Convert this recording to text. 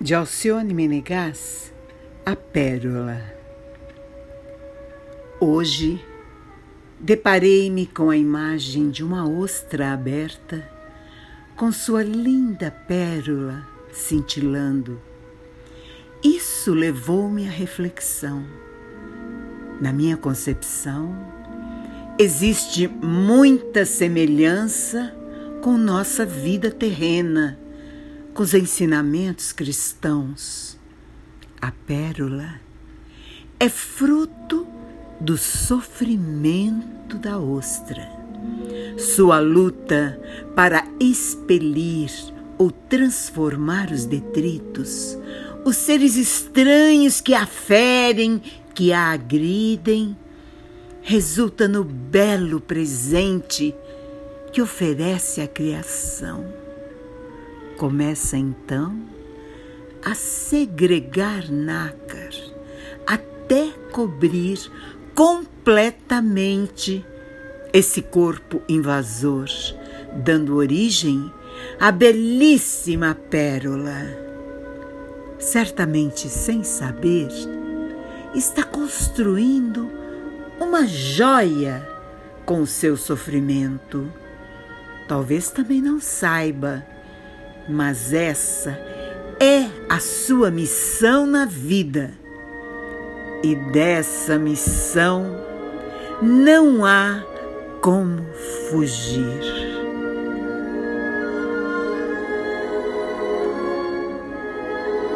de Alcione Menegas, A Pérola. Hoje deparei-me com a imagem de uma ostra aberta, com sua linda pérola cintilando. Isso levou-me à reflexão. Na minha concepção, existe muita semelhança com nossa vida terrena com os ensinamentos cristãos. A pérola é fruto do sofrimento da ostra. Sua luta para expelir ou transformar os detritos, os seres estranhos que a ferem, que a agridem, resulta no belo presente que oferece a criação Começa então a segregar nácar até cobrir completamente esse corpo invasor, dando origem à belíssima pérola. Certamente sem saber, está construindo uma joia com o seu sofrimento. Talvez também não saiba mas essa é a sua missão na vida. E dessa missão não há como fugir.